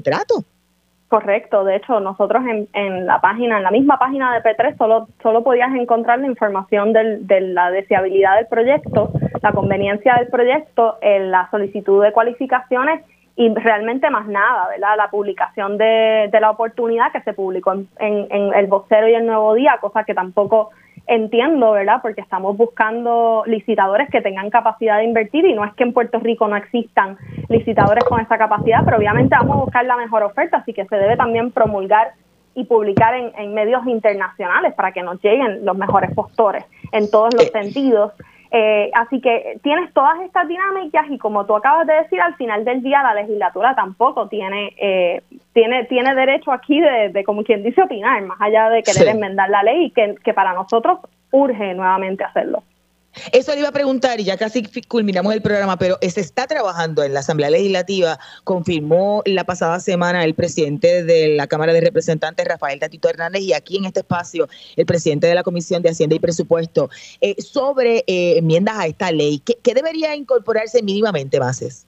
Correcto, de hecho nosotros en, en, la página, en la misma página de P3 solo, solo podías encontrar la información del, de la deseabilidad del proyecto, la conveniencia del proyecto, la solicitud de cualificaciones y realmente más nada, ¿verdad? La publicación de, de la oportunidad que se publicó en, en, en El Vocero y El Nuevo Día, cosa que tampoco entiendo, ¿verdad? Porque estamos buscando licitadores que tengan capacidad de invertir y no es que en Puerto Rico no existan licitadores con esa capacidad, pero obviamente vamos a buscar la mejor oferta, así que se debe también promulgar y publicar en, en medios internacionales para que nos lleguen los mejores postores en todos los sentidos. Eh, así que tienes todas estas dinámicas y como tú acabas de decir, al final del día la legislatura tampoco tiene eh, tiene tiene derecho aquí de, como quien dice, opinar, más allá de querer enmendar la ley y que, que para nosotros urge nuevamente hacerlo. Eso le iba a preguntar y ya casi culminamos el programa, pero se está trabajando en la Asamblea Legislativa, confirmó la pasada semana el presidente de la Cámara de Representantes, Rafael Tatito Hernández, y aquí en este espacio el presidente de la Comisión de Hacienda y Presupuesto, eh, sobre eh, enmiendas a esta ley. ¿Qué, ¿Qué, debería incorporarse mínimamente, Bases?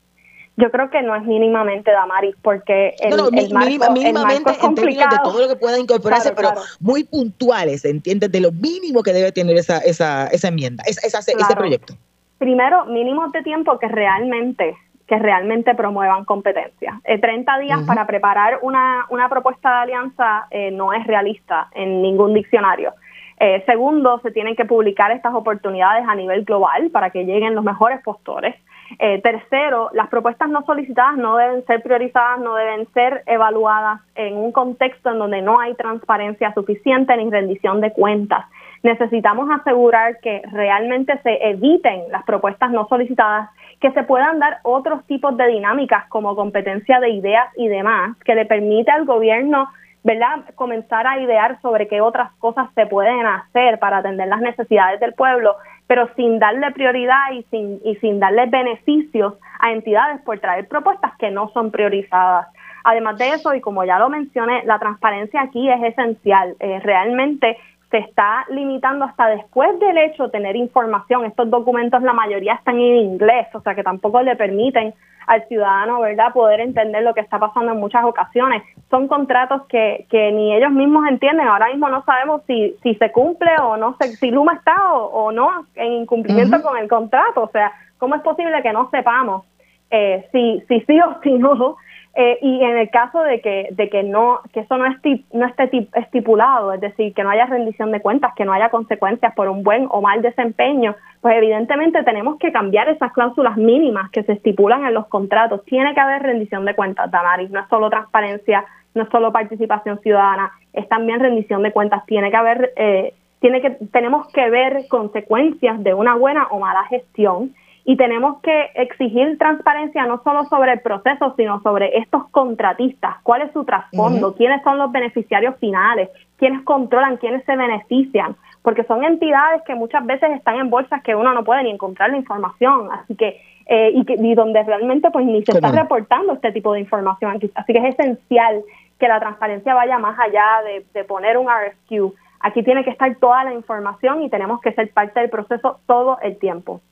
Yo creo que no es mínimamente, Damaris, porque el, no, el marco, mínimamente en términos de todo lo que pueda incorporarse, pero muy puntuales, ¿entiendes? De lo mínimo que debe tener esa, esa, esa enmienda, esa, ese proyecto. Primero, mínimos de tiempo que realmente que realmente promuevan competencia. 30 eh, días para preparar una, una propuesta de alianza eh, no es realista en ningún diccionario. Eh, segundo, se tienen que publicar estas oportunidades a nivel global para que lleguen los mejores postores. Eh, tercero, las propuestas no solicitadas no deben ser priorizadas, no deben ser evaluadas en un contexto en donde no hay transparencia suficiente ni rendición de cuentas. Necesitamos asegurar que realmente se eviten las propuestas no solicitadas, que se puedan dar otros tipos de dinámicas como competencia de ideas y demás, que le permite al gobierno ¿verdad? Comenzar a idear sobre qué otras cosas se pueden hacer para atender las necesidades del pueblo, pero sin darle prioridad y sin, y sin darle beneficios a entidades por traer propuestas que no son priorizadas. Además de eso, y como ya lo mencioné, la transparencia aquí es esencial. Eh, realmente se está limitando hasta después del hecho tener información. Estos documentos, la mayoría están en inglés, o sea que tampoco le permiten al ciudadano, ¿verdad?, poder entender lo que está pasando en muchas ocasiones. Son contratos que, que ni ellos mismos entienden. Ahora mismo no sabemos si, si se cumple o no, si Luma está o, no en incumplimiento con el contrato. O sea, ¿cómo es posible que no sepamos eh, si, si sí o si no Eh, y en el caso de que, de que no, que eso no, esté, no esté estipulado, es decir, que no haya rendición de cuentas, que no haya consecuencias por un buen o mal desempeño, pues evidentemente tenemos que cambiar esas cláusulas mínimas que se estipulan en los contratos. Tiene que haber rendición de cuentas, Damaris, no es solo transparencia, no es solo participación ciudadana, es también rendición de cuentas. Tiene que haber, eh, tiene que, tenemos que ver consecuencias de una buena o mala gestión y tenemos que exigir transparencia no solo sobre el proceso, sino sobre estos contratistas, cuál es su trasfondo, quiénes son los beneficiarios finales, quiénes controlan, quiénes se benefician, porque son entidades que muchas veces están en bolsas que uno no puede ni encontrar la información, así que eh, y, que, y donde realmente pues ni se está reportando este tipo de información, así que es esencial que la transparencia vaya más allá de, de poner un RFQ. Aquí tiene que estar toda la información y tenemos que ser parte del proceso todo el tiempo.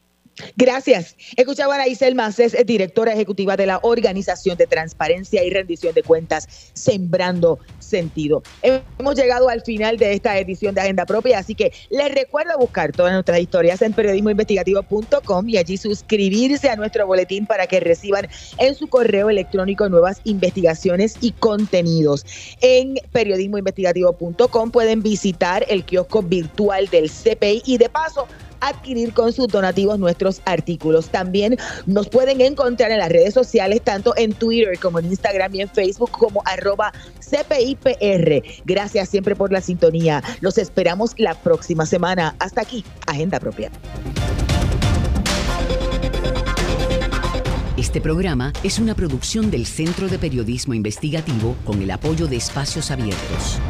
Gracias. Escuchaban a Isel Macés, directora ejecutiva de la Organización de Transparencia y Rendición de Cuentas, Sembrando Sentido. Hemos llegado al final de esta edición de Agenda Propia, así que les recuerdo buscar todas nuestras historias en periodismoinvestigativo.com y allí suscribirse a nuestro boletín para que reciban en su correo electrónico nuevas investigaciones y contenidos. En periodismoinvestigativo.com pueden visitar el kiosco virtual del CPI y de paso adquirir con sus donativos nuestros artículos. También nos pueden encontrar en las redes sociales, tanto en Twitter como en Instagram y en Facebook como arroba CPIPR. Gracias siempre por la sintonía. Los esperamos la próxima semana. Hasta aquí, Agenda Propia. Este programa es una producción del Centro de Periodismo Investigativo con el apoyo de Espacios Abiertos.